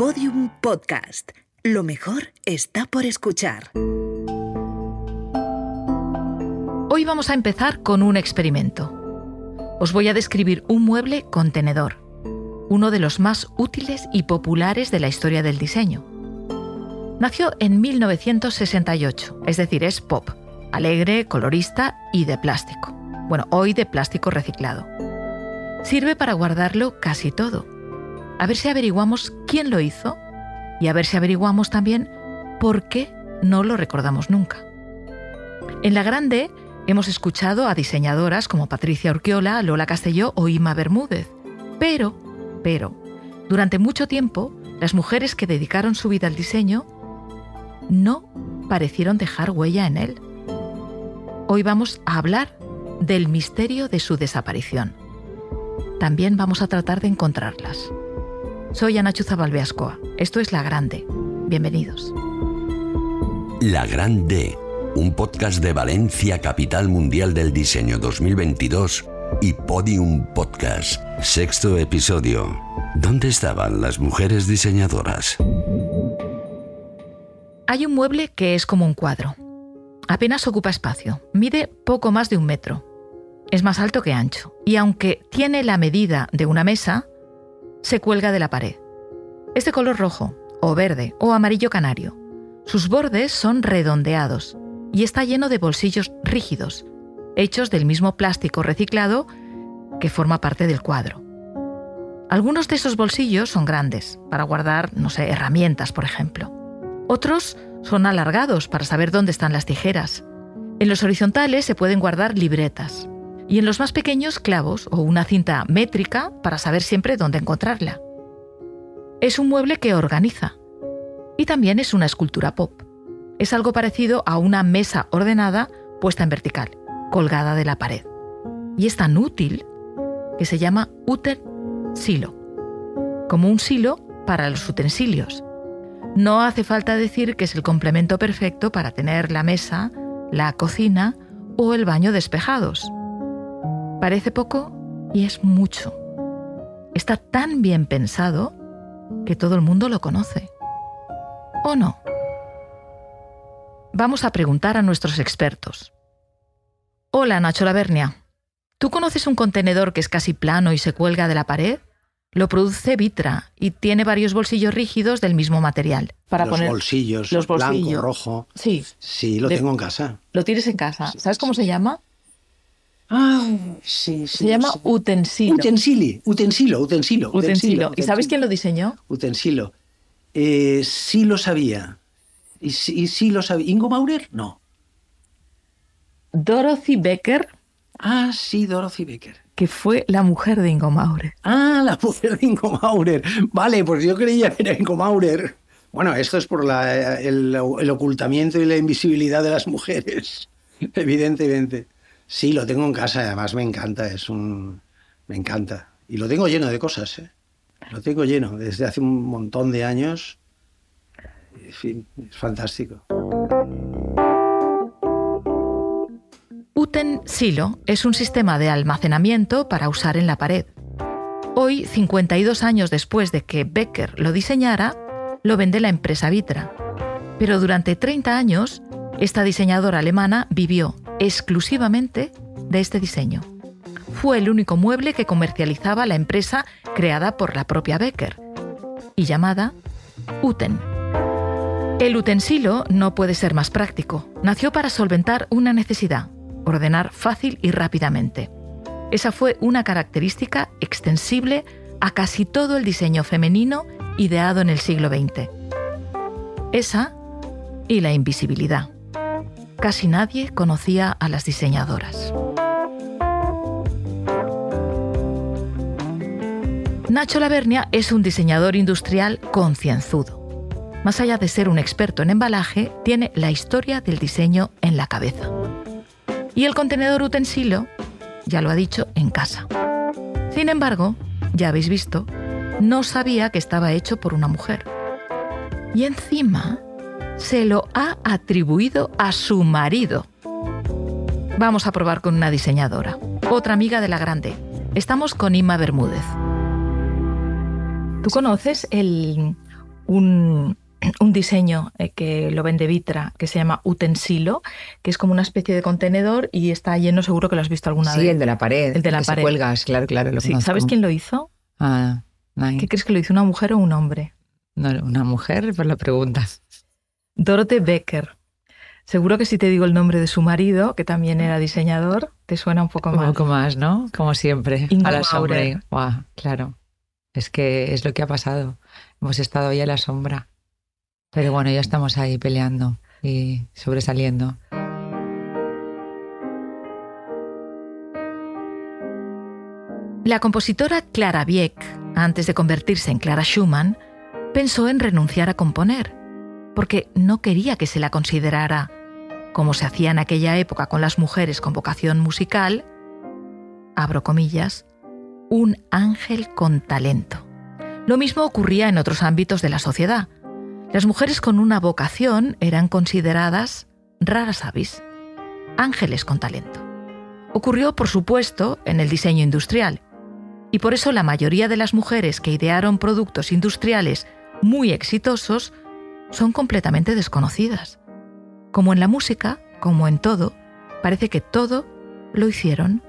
Podium Podcast. Lo mejor está por escuchar. Hoy vamos a empezar con un experimento. Os voy a describir un mueble contenedor, uno de los más útiles y populares de la historia del diseño. Nació en 1968, es decir, es pop, alegre, colorista y de plástico. Bueno, hoy de plástico reciclado. Sirve para guardarlo casi todo. A ver si averiguamos quién lo hizo y a ver si averiguamos también por qué no lo recordamos nunca. En la grande Hemos escuchado a diseñadoras como Patricia Urquiola, Lola Castelló o Ima Bermúdez. Pero, pero, durante mucho tiempo, las mujeres que dedicaron su vida al diseño no parecieron dejar huella en él. Hoy vamos a hablar del misterio de su desaparición. También vamos a tratar de encontrarlas. Soy Ana Chuza Balbeascoa. Esto es La Grande. Bienvenidos. La Grande un podcast de Valencia, capital mundial del diseño 2022 y Podium Podcast, sexto episodio. ¿Dónde estaban las mujeres diseñadoras? Hay un mueble que es como un cuadro. Apenas ocupa espacio, mide poco más de un metro. Es más alto que ancho y aunque tiene la medida de una mesa, se cuelga de la pared. Es de color rojo, o verde, o amarillo canario. Sus bordes son redondeados y está lleno de bolsillos rígidos, hechos del mismo plástico reciclado que forma parte del cuadro. Algunos de esos bolsillos son grandes, para guardar, no sé, herramientas, por ejemplo. Otros son alargados para saber dónde están las tijeras. En los horizontales se pueden guardar libretas. Y en los más pequeños, clavos o una cinta métrica para saber siempre dónde encontrarla. Es un mueble que organiza. Y también es una escultura pop es algo parecido a una mesa ordenada puesta en vertical, colgada de la pared. Y es tan útil que se llama silo, como un silo para los utensilios. No hace falta decir que es el complemento perfecto para tener la mesa, la cocina o el baño despejados. Parece poco y es mucho. Está tan bien pensado que todo el mundo lo conoce. ¿O no? Vamos a preguntar a nuestros expertos. Hola, Nacho Lavernia. ¿Tú conoces un contenedor que es casi plano y se cuelga de la pared? Lo produce Vitra y tiene varios bolsillos rígidos del mismo material. Para los bolsillos, los bolsillos, blanco, rojo. Sí. Sí, lo tengo en casa. Lo tienes en casa. ¿Sabes cómo se llama? Ah, sí, sí. Se llama utensilo. Utensili, utensilo, utensilo. Utensilo. ¿Y sabes quién lo diseñó? Utensilo. Eh, sí lo sabía. ¿Y, sí lo sabía? ¿Ingo Maurer? No. Dorothy Becker. Ah, sí, Dorothy Becker. Que fue la mujer de Ingo Maurer. Ah, la mujer de Ingo Maurer. Vale, pues yo creía que era Ingo Maurer. Bueno, esto es por el, ocultamiento y la invisibilidad de las mujeres, evidentemente. Sí, lo tengo en casa, además me encanta, es un... me encanta. Y lo tengo lleno de cosas, ¿eh? Lo tengo lleno desde hace un montón de años en fin, es fantástico. Uten Silo es un sistema de almacenamiento para usar en la pared. Hoy, 52 años después de que Becker lo diseñara, lo vende la empresa Vitra. Pero durante 30 años, esta diseñadora alemana vivió exclusivamente de este diseño. Fue el único mueble que comercializaba la empresa creada por la propia Becker y llamada Uten. El utensilo no puede ser más práctico. Nació para solventar una necesidad, ordenar fácil y rápidamente. Esa fue una característica extensible a casi todo el diseño femenino ideado en el siglo XX. Esa y la invisibilidad. Casi nadie conocía a las diseñadoras. Nacho Lavernia es un diseñador industrial concienzudo más allá de ser un experto en embalaje, tiene la historia del diseño en la cabeza. Y el contenedor utensilo, ya lo ha dicho, en casa. Sin embargo, ya habéis visto, no sabía que estaba hecho por una mujer. Y encima, se lo ha atribuido a su marido. Vamos a probar con una diseñadora, otra amiga de la grande. Estamos con Inma Bermúdez. ¿Tú conoces el un, un diseño eh, que lo vende Vitra, que se llama Utensilo, que es como una especie de contenedor y está lleno, seguro que lo has visto alguna vez. Sí, el de la pared. El de la que se pared. cuelgas, claro, claro. Lo Sí, conozco. ¿Sabes quién lo hizo? Ah. ¿Qué crees que lo hizo? ¿Una mujer o un hombre? No, una mujer, por la pregunta. Dorothy Becker. Seguro que si te digo el nombre de su marido, que también era diseñador, te suena un poco Un más. poco más, ¿no? Como siempre. Ingo a la sombra. Claro. Es que es lo que ha pasado. Hemos estado ahí a la sombra. Pero bueno, ya estamos ahí peleando y sobresaliendo. La compositora Clara Wieck, antes de convertirse en Clara Schumann, pensó en renunciar a componer, porque no quería que se la considerara, como se hacía en aquella época con las mujeres con vocación musical, abro comillas, un ángel con talento. Lo mismo ocurría en otros ámbitos de la sociedad. Las mujeres con una vocación eran consideradas raras avis, ángeles con talento. Ocurrió, por supuesto, en el diseño industrial. Y por eso la mayoría de las mujeres que idearon productos industriales muy exitosos son completamente desconocidas. Como en la música, como en todo, parece que todo lo hicieron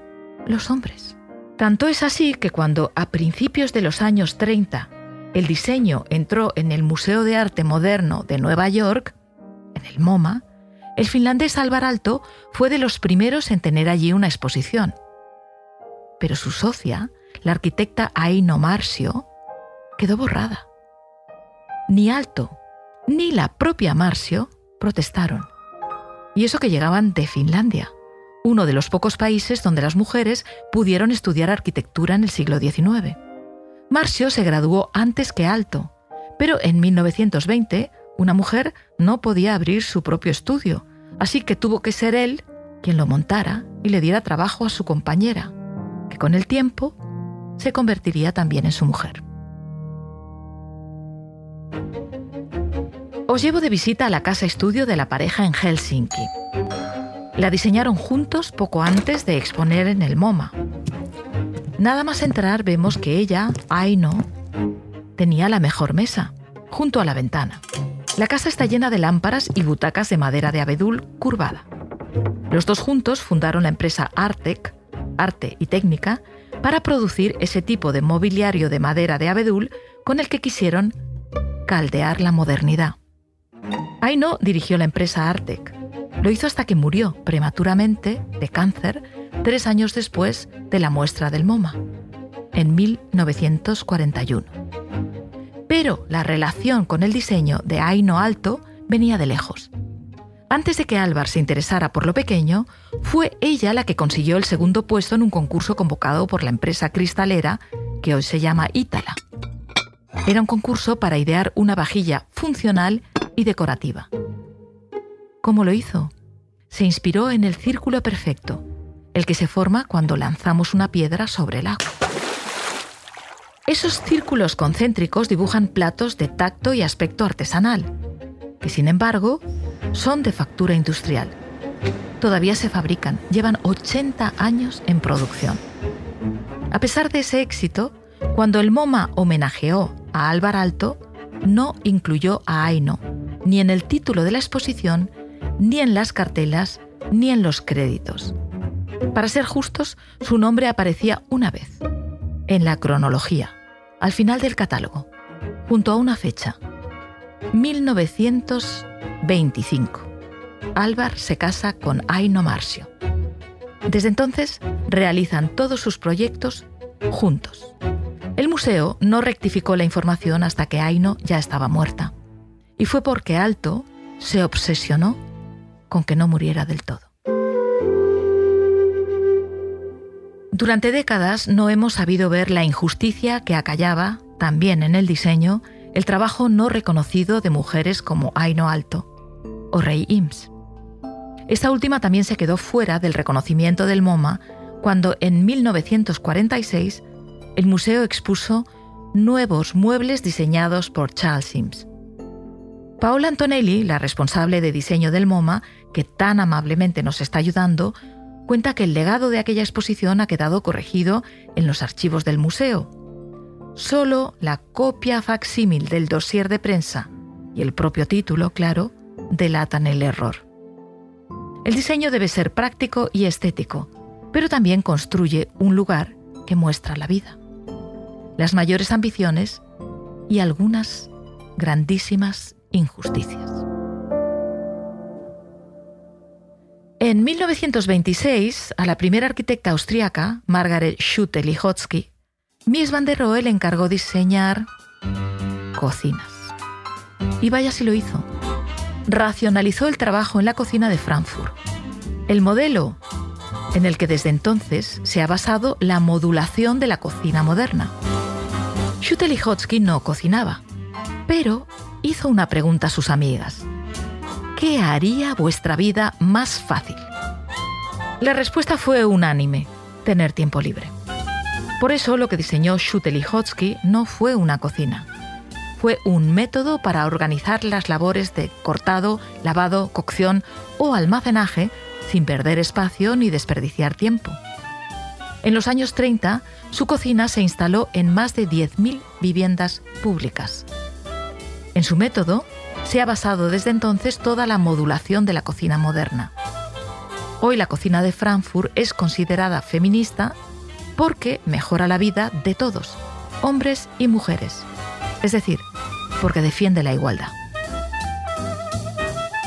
los hombres. Tanto es así que cuando a principios de los años 30 el diseño entró en el Museo de Arte Moderno de Nueva York, en el MoMA, el finlandés Alvar Aalto fue de los primeros en tener allí una exposición. Pero su socia, la arquitecta Aino Marcio, quedó borrada. Ni Alto ni la propia Marcio protestaron. Y eso que llegaban de Finlandia, uno de los pocos países donde las mujeres pudieron estudiar arquitectura en el siglo XIX. Marcio se graduó antes que Alto, pero en 1920 una mujer no podía abrir su propio estudio, así que tuvo que ser él quien lo montara y le diera trabajo a su compañera, que con el tiempo se convertiría también en su mujer. Os llevo de visita a la casa estudio de la pareja en Helsinki. La diseñaron juntos poco antes de exponer en el MoMA. Nada más entrar vemos que ella, Aino, tenía la mejor mesa, junto a la ventana. La casa está llena de lámparas y butacas de madera de abedul curvada. Los dos juntos fundaron la empresa Artec, Arte y Técnica, para producir ese tipo de mobiliario de madera de abedul con el que quisieron caldear la modernidad. Aino dirigió la empresa Artec. Lo hizo hasta que murió prematuramente de cáncer tres años después de la muestra del MoMA, en 1941. Pero la relación con el diseño de Aino Alto venía de lejos. Antes de que Álvar se interesara por lo pequeño, fue ella la que consiguió el segundo puesto en un concurso convocado por la empresa cristalera que hoy se llama Ítala. Era un concurso para idear una vajilla funcional y decorativa. ¿Cómo lo hizo? Se inspiró en el círculo perfecto, el que se forma cuando lanzamos una piedra sobre el agua. Esos círculos concéntricos dibujan platos de tacto y aspecto artesanal, que sin embargo son de factura industrial. Todavía se fabrican, llevan 80 años en producción. A pesar de ese éxito, cuando el MoMA homenajeó a Álvar Alto, no incluyó a Aino, ni en el título de la exposición, ni en las cartelas, ni en los créditos. Para ser justos, su nombre aparecía una vez, en la cronología, al final del catálogo, junto a una fecha, 1925. Álvar se casa con Aino Marcio. Desde entonces realizan todos sus proyectos juntos. El museo no rectificó la información hasta que Aino ya estaba muerta. Y fue porque Alto se obsesionó con que no muriera del todo. Durante décadas no hemos sabido ver la injusticia que acallaba, también en el diseño, el trabajo no reconocido de mujeres como Aino Alto o Rey Ims. Esta última también se quedó fuera del reconocimiento del MoMA cuando en 1946 el museo expuso nuevos muebles diseñados por Charles Sims. Paola Antonelli, la responsable de diseño del MoMA, que tan amablemente nos está ayudando, cuenta que el legado de aquella exposición ha quedado corregido en los archivos del museo. Solo la copia facsímil del dossier de prensa y el propio título, claro, delatan el error. El diseño debe ser práctico y estético, pero también construye un lugar que muestra la vida, las mayores ambiciones y algunas grandísimas injusticias. En 1926, a la primera arquitecta austríaca, Margaret Schutte-Lihotzky, Mies van der Rohe le encargó diseñar cocinas. Y vaya si lo hizo. Racionalizó el trabajo en la cocina de Frankfurt. El modelo en el que desde entonces se ha basado la modulación de la cocina moderna. Schutte-Lihotzky no cocinaba, pero hizo una pregunta a sus amigas. ¿Qué haría vuestra vida más fácil? La respuesta fue unánime, tener tiempo libre. Por eso lo que diseñó Schutte-Lihotzky no fue una cocina. Fue un método para organizar las labores de cortado, lavado, cocción o almacenaje sin perder espacio ni desperdiciar tiempo. En los años 30, su cocina se instaló en más de 10.000 viviendas públicas. En su método se ha basado desde entonces toda la modulación de la cocina moderna. Hoy la cocina de Frankfurt es considerada feminista porque mejora la vida de todos, hombres y mujeres. Es decir, porque defiende la igualdad.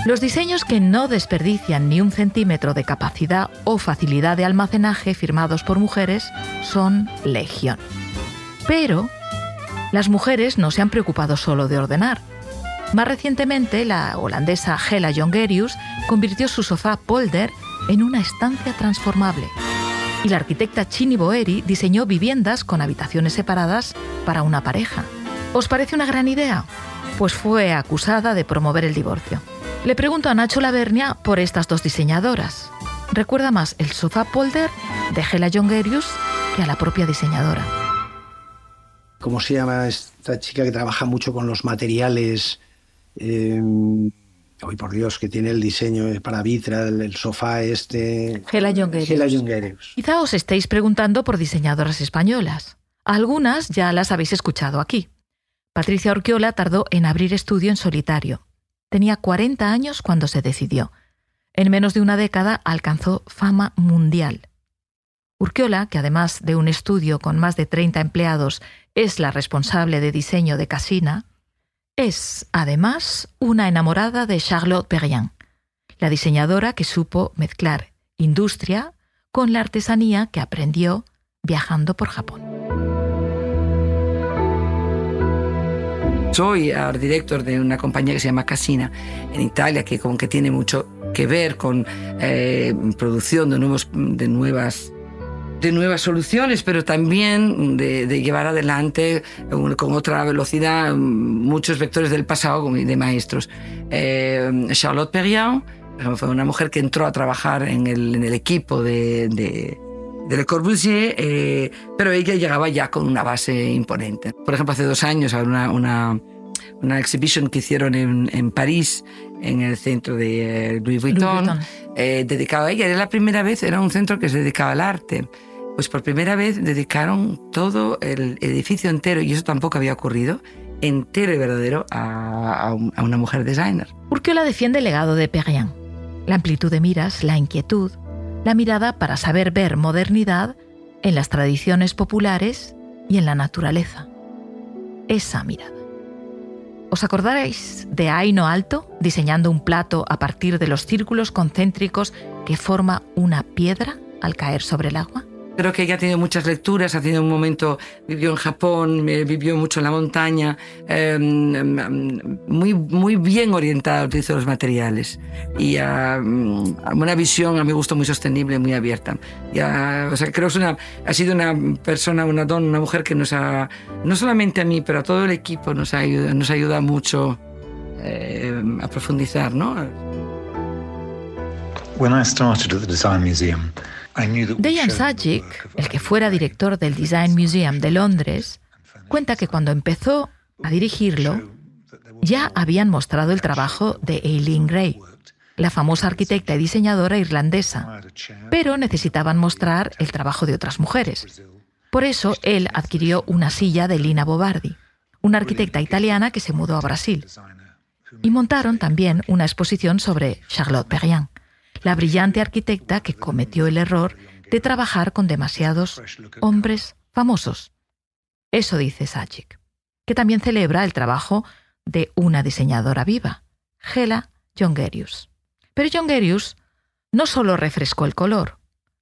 Los diseños que no desperdician ni un centímetro de capacidad o facilidad de almacenaje firmados por mujeres son legión. Pero las mujeres no se han preocupado solo de ordenar. Más recientemente, la holandesa Hela Jongerius convirtió su sofá Polder en una estancia transformable y la arquitecta Chini Boeri diseñó viviendas con habitaciones separadas para una pareja. ¿Os parece una gran idea? Pues fue acusada de promover el divorcio. Le pregunto a Nacho Lavernia por estas dos diseñadoras. Recuerda más el sofá polder de Hela Jongerius que a la propia diseñadora. ¿Cómo se llama esta chica que trabaja mucho con los materiales? Eh, Hoy por Dios, que tiene el diseño para Vitra, el, sofá este. Hela Jongerius. Quizá os estéis preguntando por diseñadoras españolas. Algunas ya las habéis escuchado aquí. Patricia Orquiola tardó en abrir estudio en solitario. Tenía 40 años cuando se decidió. En menos de una década alcanzó fama mundial. Urquiola, que además de un estudio con más de 30 empleados es la responsable de diseño de Casina, es, además, una enamorada de Charlotte Perriand, la diseñadora que supo mezclar industria con la artesanía que aprendió viajando por Japón. Soy art director de una compañía que se llama Casina en Italia, que como que tiene mucho que ver con eh, producción de nuevas de nuevas soluciones, pero también de, llevar adelante con otra velocidad muchos vectores del pasado de maestros. Eh, Charlotte Perriand fue una mujer que entró a trabajar en el, en el equipo de, de, Le Corbusier, eh, pero ella llegaba ya con una base imponente. Por ejemplo, hace dos años, una, una, una exhibition que hicieron en, en, París, en el centro de Louis Vuitton, Louis Vuitton. Eh, dedicado a ella. Era la primera vez, era un centro que se dedicaba al arte pues por primera vez dedicaron todo el edificio entero, y eso tampoco había ocurrido, entero y verdadero a, una mujer designer. Urquiola defiende el legado de Perriand. La amplitud de miras, la inquietud, la mirada para saber ver modernidad en las tradiciones populares y en la naturaleza. Esa mirada. ¿Os acordaréis de Aino Alto diseñando un plato a partir de los círculos concéntricos que forma una piedra al caer sobre el agua? Creo que ella ha tenido muchas lecturas, ha tenido un momento, vivió en Japón, vivió mucho en la montaña, em, muy, muy bien orientada al uso de los materiales y a, una visión, a mi gusto, muy sostenible, muy abierta. Y o sea, creo que una, ha sido una persona, una don, una mujer que nos ha, no solamente a mí, pero a todo el equipo nos ayuda, nos ayuda mucho eh, a profundizar, ¿no? When I started at the Design Museum, Dejan Sajic, el que fuera director del Design Museum de Londres, cuenta que cuando empezó a dirigirlo, ya habían mostrado el trabajo de Eileen Gray, la famosa arquitecta y diseñadora irlandesa, pero necesitaban mostrar el trabajo de otras mujeres. Por eso él adquirió una silla de Lina Bobardi, una arquitecta italiana que se mudó a Brasil. Y montaron también una exposición sobre Charlotte Perriand, la brillante arquitecta que cometió el error de trabajar con demasiados hombres famosos. Eso dice Sajik, que también celebra el trabajo de una diseñadora viva, Gela Jongerius. Pero Jongerius no solo refrescó el color,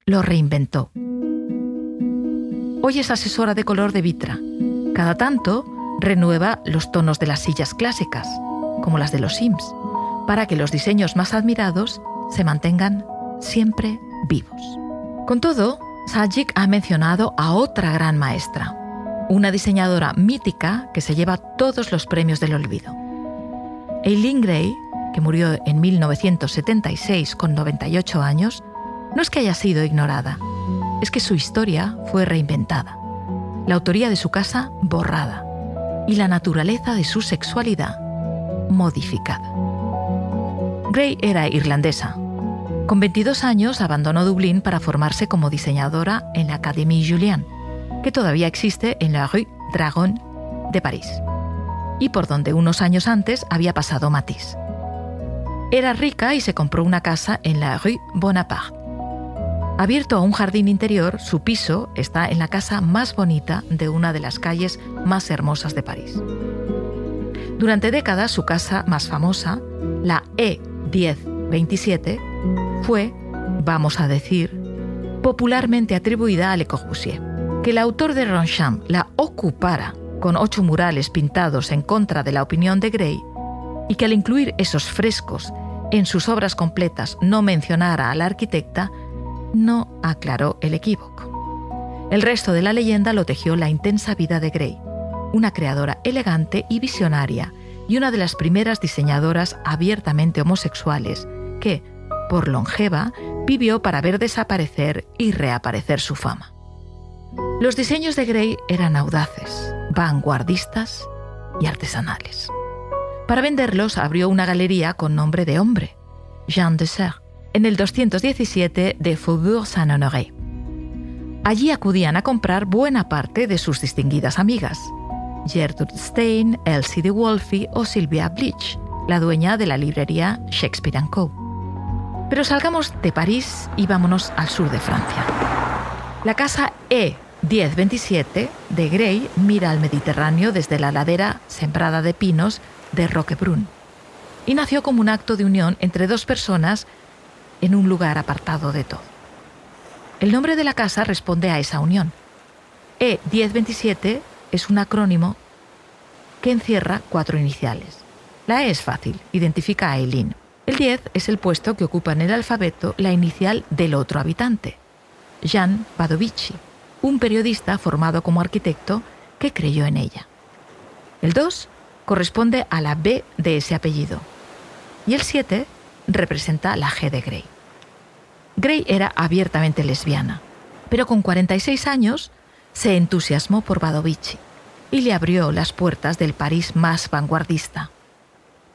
lo reinventó. Hoy es asesora de color de Vitra. Cada tanto renueva los tonos de las sillas clásicas, como las de los Sims, para que los diseños más admirados se mantengan siempre vivos. Con todo, Sajik ha mencionado a otra gran maestra, una diseñadora mítica que se lleva todos los premios del olvido. Eileen Gray, que murió en 1976 con 98 años, no es que haya sido ignorada, es que su historia fue reinventada, la autoría de su casa borrada y la naturaleza de su sexualidad modificada. Gray era irlandesa. Con 22 años abandonó Dublín para formarse como diseñadora en la Académie Julian, que todavía existe en la Rue Dragon de París, y por donde unos años antes había pasado Matisse. Era rica y se compró una casa en la Rue Bonaparte. Abierto a un jardín interior, su piso está en la casa más bonita de una de las calles más hermosas de París. Durante décadas su casa más famosa, la E1027, fue, vamos a decir, popularmente atribuida a Le Corbusier. Que el autor de Ronchamp la ocupara con ocho murales pintados en contra de la opinión de Gray y que al incluir esos frescos en sus obras completas no mencionara a la arquitecta, no aclaró el equívoco. El resto de la leyenda lo tejió la intensa vida de Gray, una creadora elegante y visionaria y una de las primeras diseñadoras abiertamente homosexuales que, por longeva, vivió para ver desaparecer y reaparecer su fama. Los diseños de Gray eran audaces, vanguardistas y artesanales. Para venderlos abrió una galería con nombre de hombre, Jean de Serre, en el 217 de Faubourg Saint-Honoré. Allí acudían a comprar buena parte de sus distinguidas amigas, Gertrude Stein, Elsie de Wolfe o Sylvia Bleach, la dueña de la librería Shakespeare Co. Pero salgamos de París y vámonos al sur de Francia. La casa E1027 de Gray mira al Mediterráneo desde la ladera sembrada de pinos de Roquebrun y nació como un acto de unión entre dos personas en un lugar apartado de todo. El nombre de la casa responde a esa unión. E1027 es un acrónimo que encierra cuatro iniciales. La E es fácil, identifica a Eileen. El 10 es el puesto que ocupa en el alfabeto la inicial del otro habitante, Jan Badovici, un periodista formado como arquitecto que creyó en ella. El 2 corresponde a la B de ese apellido y el 7 representa la G de Gray. Gray era abiertamente lesbiana, pero con 46 años se entusiasmó por Badovici y le abrió las puertas del París más vanguardista.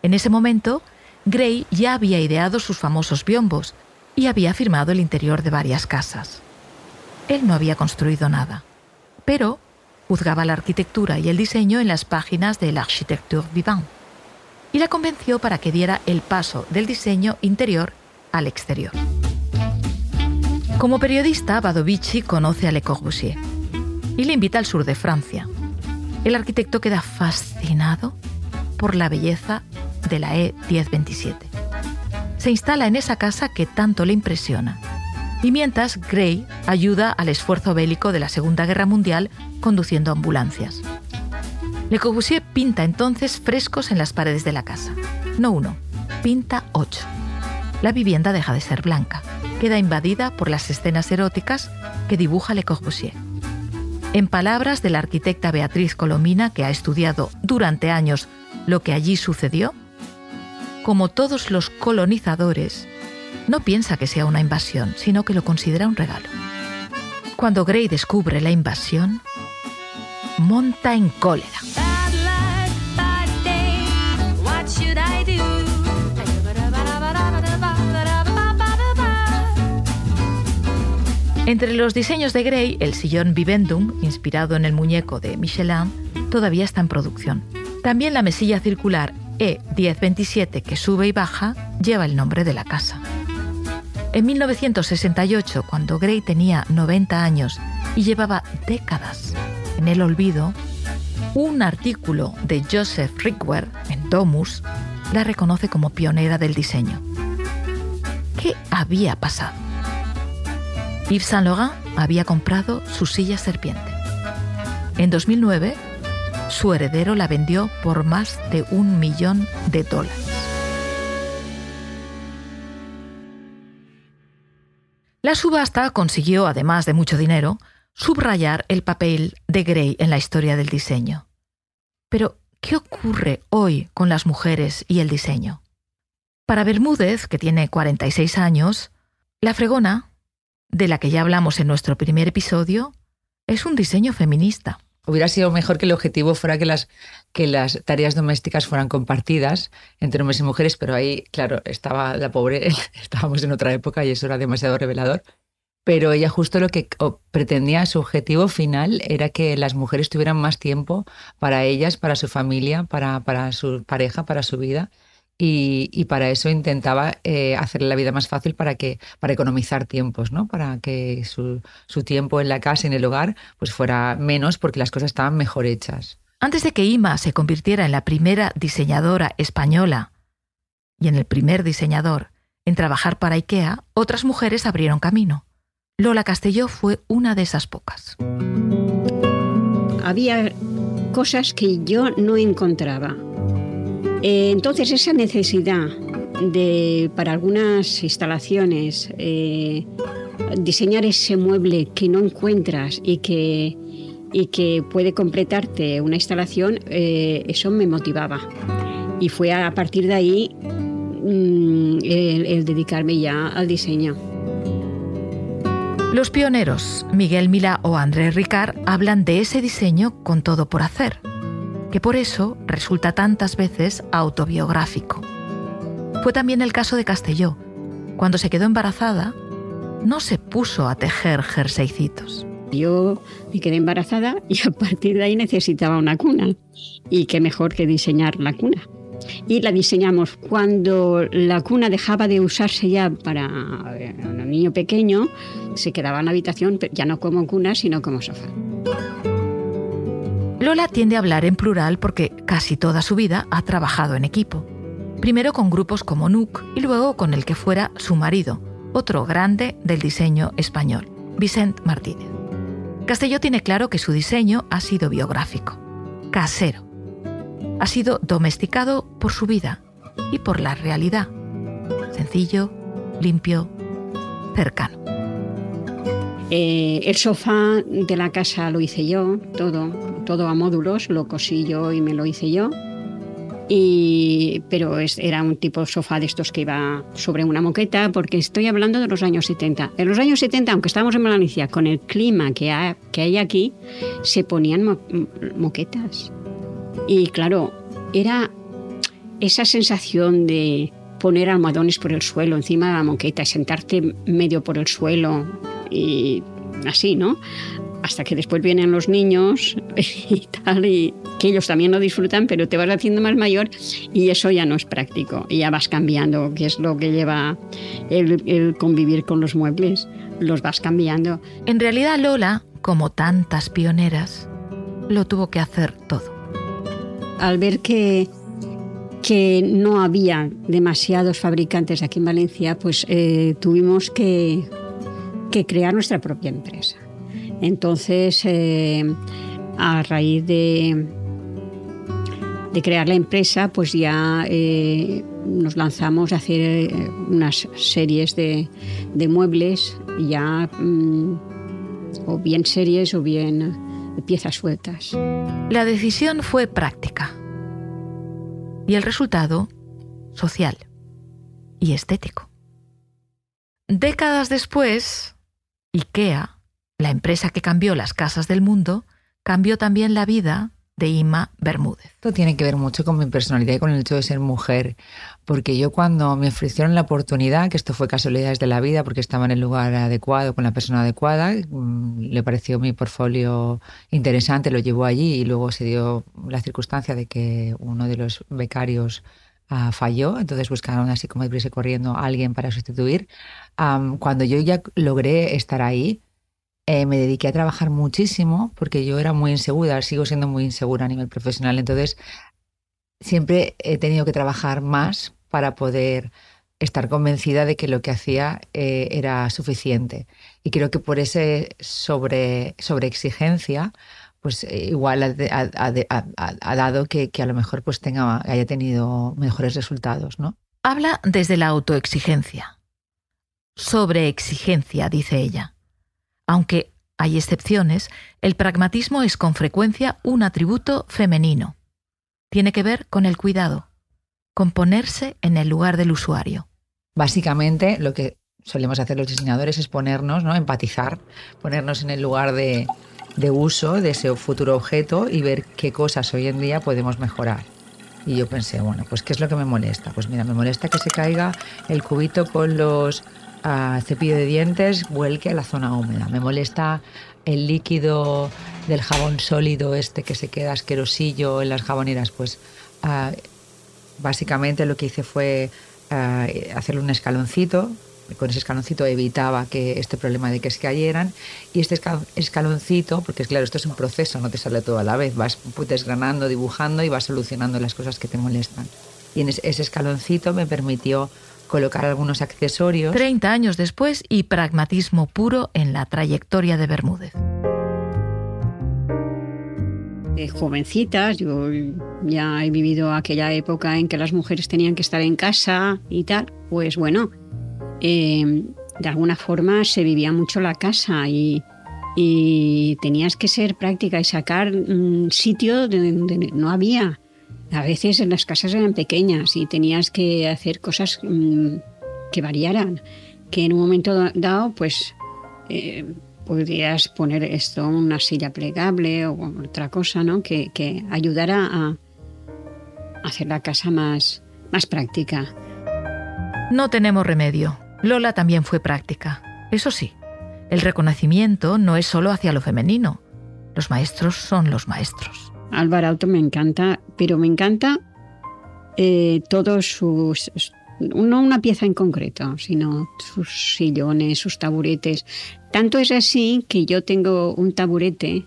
En ese momento, Gray ya había ideado sus famosos biombos y había firmado el interior de varias casas. Él no había construido nada, pero juzgaba la arquitectura y el diseño en las páginas de l'Architecture Vivant y la convenció para que diera el paso del diseño interior al exterior. Como periodista, Badovici conoce a Le Corbusier y le invita al sur de Francia. El arquitecto queda fascinado por la belleza de la E1027. Se instala en esa casa que tanto le impresiona. Y mientras, Gray ayuda al esfuerzo bélico de la Segunda Guerra Mundial conduciendo ambulancias. Le Corbusier pinta entonces frescos en las paredes de la casa. No uno, pinta ocho. La vivienda deja de ser blanca. Queda invadida por las escenas eróticas que dibuja Le Corbusier. En palabras de la arquitecta Beatriz Colomina, que ha estudiado durante años lo que allí sucedió, como todos los colonizadores, no piensa que sea una invasión, sino que lo considera un regalo. Cuando Gray descubre la invasión, monta en cólera. Entre los diseños de Gray, el sillón Vivendum, inspirado en el muñeco de Michelin, todavía está en producción. También la mesilla circular E1027 que sube y baja lleva el nombre de la casa. En 1968, cuando Gray tenía 90 años y llevaba décadas en el olvido, un artículo de Joseph Rickware en Domus la reconoce como pionera del diseño. ¿Qué había pasado? Yves Saint Laurent había comprado su silla serpiente. En 2009, su heredero la vendió por más de un millón de dólares. La subasta consiguió, además de mucho dinero, subrayar el papel de Gray en la historia del diseño. Pero, ¿qué ocurre hoy con las mujeres y el diseño? Para Bermúdez, que tiene 46 años, la fregona, de la que ya hablamos en nuestro primer episodio, es un diseño feminista. Hubiera sido mejor que el objetivo fuera que las, que las tareas domésticas fueran compartidas entre hombres y mujeres, pero ahí, claro, estaba la pobre, estábamos en otra época y eso era demasiado revelador. Pero ella justo lo que pretendía, su objetivo final era que las mujeres tuvieran más tiempo para ellas, para su familia, para, para su pareja, para su vida. Y, para eso intentaba eh, hacerle la vida más fácil para que para economizar tiempos, ¿no? Para que su, su, tiempo en la casa, en el hogar, pues fuera menos porque las cosas estaban mejor hechas. Antes de que Ima se convirtiera en la primera diseñadora española y en el primer diseñador en trabajar para IKEA, otras mujeres abrieron camino. Lola Castelló fue una de esas pocas. Había cosas que yo no encontraba eh, entonces, esa necesidad de, para algunas instalaciones, eh, diseñar ese mueble que no encuentras y que, y que puede completarte una instalación, eh, eso me motivaba. Y fue a partir de ahí mm, el dedicarme ya al diseño. Los pioneros, Miguel Mila o André Ricard, hablan de ese diseño con todo por hacer que por eso resulta tantas veces autobiográfico. Fue también el caso de Castelló. Cuando se quedó embarazada, no se puso a tejer jerseycitos. Yo me quedé embarazada y a partir de ahí necesitaba una cuna. Y qué mejor que diseñar la cuna. Y la diseñamos cuando la cuna dejaba de usarse ya para eh, un niño pequeño, se quedaba en la habitación ya no como cuna, sino como sofá. Lola tiende a hablar en plural porque casi toda su vida ha trabajado en equipo. Primero con grupos como NUC y luego con el que fuera su marido, otro grande del diseño español, Vicent Martínez. Castelló tiene claro que su diseño ha sido biográfico, casero. Ha sido domesticado por su vida y por la realidad. Sencillo, limpio, cercano. Eh, el sofá de la casa lo hice yo, todo, todo a módulos, lo cosí yo y me lo hice yo. Y, pero era un tipo de sofá de estos que iba sobre una moqueta, porque estoy hablando de los años 70. En los años 70, aunque estamos en Valencia, con el clima que hay aquí, se ponían moquetas. Y claro, era esa sensación de poner almohadones por el suelo, encima de la moqueta, y sentarte medio por el suelo, y así, ¿no? Hasta que después vienen los niños y tal, y que ellos también lo disfrutan, pero te vas haciendo más mayor y eso ya no es práctico, y ya vas cambiando, que es lo que lleva el, el convivir con los muebles, los vas cambiando. En realidad Lola, como tantas pioneras, lo tuvo que hacer todo. Al ver que que no había demasiados fabricantes aquí en Valencia, pues eh, tuvimos que que crear nuestra propia empresa. Entonces, eh, a raíz de, de crear la empresa, pues ya eh, nos lanzamos a hacer eh, unas series de, de muebles, ya mm, o bien series o bien piezas sueltas. La decisión fue práctica y el resultado social y estético. Décadas después, IKEA, la empresa que cambió las casas del mundo, cambió también la vida de Ima Bermúdez. Esto tiene que ver mucho con mi personalidad y con el hecho de ser mujer, porque yo cuando me ofrecieron la oportunidad, que esto fue casualidades de la vida, porque estaba en el lugar adecuado, con la persona adecuada, mm, le pareció mi portfolio interesante, lo llevó allí y luego se dio la circunstancia de que uno de los becarios ah, falló, entonces buscaron así como irse corriendo a alguien para sustituir. Cuando yo ya logré estar ahí, eh, me dediqué a trabajar muchísimo porque yo era muy insegura, sigo siendo muy insegura a nivel profesional. Entonces, siempre he tenido que trabajar más para poder estar convencida de que lo que hacía eh, era suficiente. Y creo que por ese sobre, exigencia, pues eh, igual ha, dado que, que, a lo mejor pues tenga, haya tenido mejores resultados. ¿no? Habla desde la autoexigencia. Sobreexigencia, dice ella. Aunque hay excepciones, el pragmatismo es con frecuencia un atributo femenino. Tiene que ver con el cuidado, con ponerse en el lugar del usuario. Básicamente, lo que solemos hacer los diseñadores es ponernos, ¿no? empatizar, ponernos en el lugar de, de uso de ese futuro objeto y ver qué cosas hoy en día podemos mejorar. Y yo pensé, bueno, pues ¿qué es lo que me molesta? Pues mira, me molesta que se caiga el cubito con los a cepillo de dientes vuelque a la zona húmeda. Me molesta el líquido del jabón sólido este que se queda asquerosillo en las jaboneras. Pues ah, básicamente lo que hice fue ah, hacerle un escaloncito. Con ese escaloncito evitaba que este problema de que se cayeran. Y este escaloncito, porque claro, esto es un proceso, no te sale todo a la vez. Vas desgranando, dibujando y vas solucionando las cosas que te molestan. Y en ese escaloncito me permitió colocar algunos accesorios. 30 años después y pragmatismo puro en la trayectoria de Bermúdez. De jovencitas, yo ya he vivido aquella época en que las mujeres tenían que estar en casa y tal, pues bueno, eh, de alguna forma se vivía mucho la casa y, tenías que ser práctica y sacar un sitio donde no había a veces las casas eran pequeñas y tenías que hacer cosas mm, que variaran, que en un momento dado pues eh, podrías poner esto, una silla plegable o otra cosa, ¿no? Que, que ayudara a hacer la casa más, más práctica. No tenemos remedio. Lola también fue práctica. Eso sí, el reconocimiento no es solo hacia lo femenino. Los maestros son los maestros. Álvaro Auto me encanta, pero me encanta eh, todos sus, no una pieza en concreto, sino sus sillones, sus taburetes. Tanto es así que yo tengo un taburete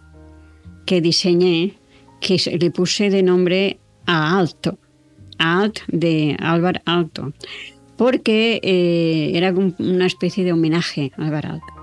que diseñé, que le puse de nombre a Alto, Alt de Álvaro Alto, porque eh, era una especie de homenaje a Álvaro Alto.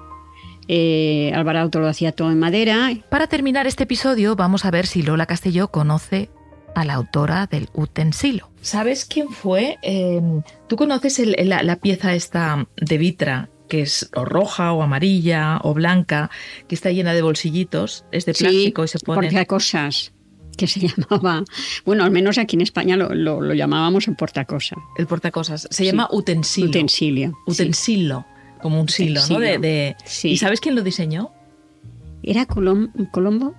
Eh, Alvarado lo hacía todo en madera. Para terminar este episodio, vamos a ver si Lola Castelló conoce a la autora del utensilo. ¿Sabes quién fue? Em, ¿Tú conoces la, pieza esta de vitra que es roja o amarilla o blanca, que está llena de bolsillitos, es de plástico y se pone... Porque hay cosas que se llamaba, bueno, al menos aquí en España lo, llamábamos el portacosas. El portacosas, se llama utensilio. Utensilio. Utensilio como un silo, ¿no? De, ¿Y sabes quién lo diseñó? ¿Era Colombo?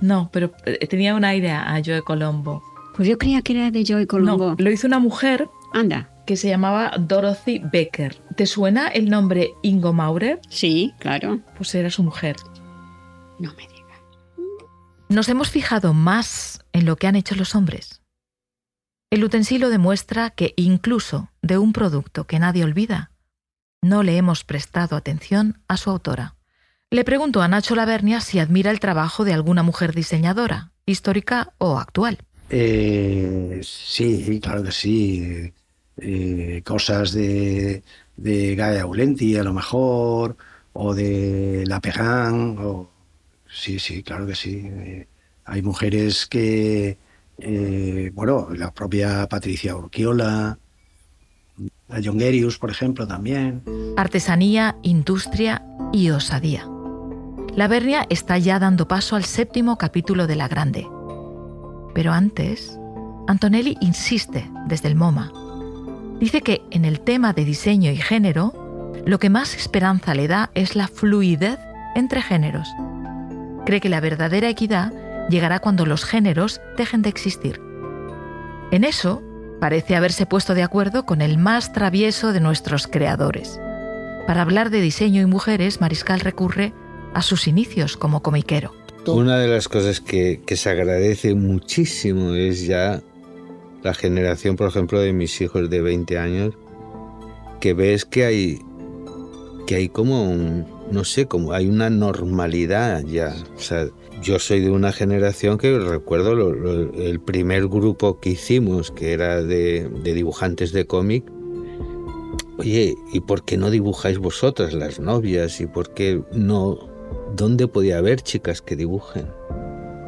No, pero eh, tenía una idea a Joe Colombo. Pues yo creía que era de Joe Colombo. No, lo hizo una mujer. Anda. Que se llamaba Dorothy Becker. ¿Te suena el nombre Ingo Maurer? Sí, claro. Pues era su mujer. No me digas. Nos hemos fijado más en lo que han hecho los hombres. El utensilio demuestra que incluso de un producto que nadie olvida, no le hemos prestado atención a su autora. Le pregunto a Nacho Lavernia si admira el trabajo de alguna mujer diseñadora, histórica o actual. Eh, sí, claro que sí. Eh, cosas de, Gaia Aulenti, a lo mejor, o de La o... sí, sí, claro que sí. Eh, hay mujeres que, bueno, la propia Patricia Urquiola, la Jongerius, por ejemplo, también. Artesanía, industria y osadía. La Bernia está ya dando paso al séptimo capítulo de La Grande. Pero antes, Antonelli insiste desde el MoMA. Dice que en el tema de diseño y género, lo que más esperanza le da es la fluidez entre géneros. Cree que la verdadera equidad llegará cuando los géneros dejen de existir. En eso parece haberse puesto de acuerdo con el más travieso de nuestros creadores. Para hablar de diseño y mujeres, Mariscal recurre a sus inicios como comiquero. Una de las cosas que, se agradece muchísimo es ya la generación, por ejemplo, de mis hijos de 20 años, que ves que hay, que hay como no sé, como hay una normalidad ya. O sea, yo soy de una generación que recuerdo el primer grupo que hicimos, que era de, de dibujantes de cómic. Oye, ¿y por qué no dibujáis vosotras las novias? ¿Y por qué no? ¿Dónde podía haber chicas que dibujen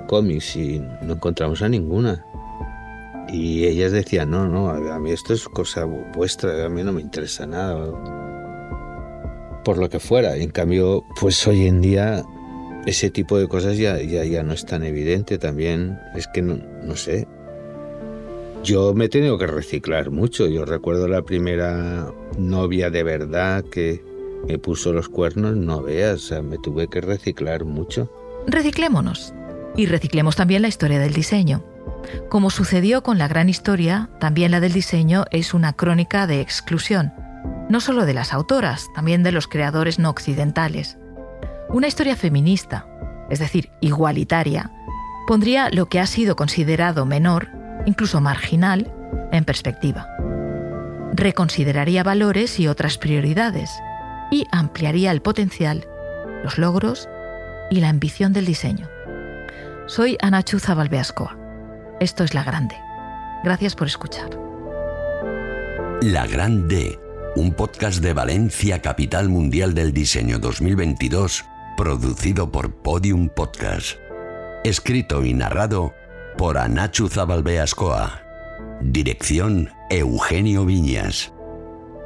cómics? Y no encontramos a ninguna. Y ellas decían, no, no, a mí esto es cosa vuestra, a mí no me interesa nada. Por lo que fuera. En cambio, pues hoy en día ese tipo de cosas ya, ya, ya no es tan evidente también. Es que no, no sé. Yo me he tenido que reciclar mucho. Yo recuerdo la primera novia de verdad que me puso los cuernos, no veas, me tuve que reciclar mucho. Reciclémonos. Y reciclemos también la historia del diseño. Como sucedió con la gran historia, también la del diseño es una crónica de exclusión, no solo de las autoras, también de los creadores no occidentales. Una historia feminista, es decir, igualitaria, pondría lo que ha sido considerado menor, incluso marginal, en perspectiva. Reconsideraría valores y otras prioridades y ampliaría el potencial, los logros y la ambición del diseño. Soy Anachu Zabalbeascoa. Esto es La Grande. Gracias por escuchar. La Grande, un podcast de Valencia, capital mundial del diseño 2022 producido por Podium Podcast. Escrito y narrado por Anachu Zabalbeascoa. Dirección Eugenio Viñas.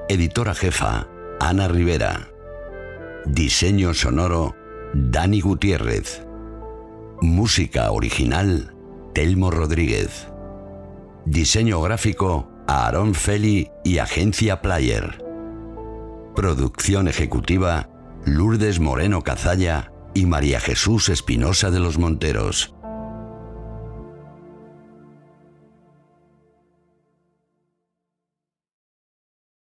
Editora jefa Ana Rivera. Diseño sonoro Dani Gutiérrez. Música original Telmo Rodríguez. Diseño gráfico Aaron Feli y Agencia Player. Producción ejecutiva Lourdes Moreno Cazalla y María Jesús Espinosa de los Monteros.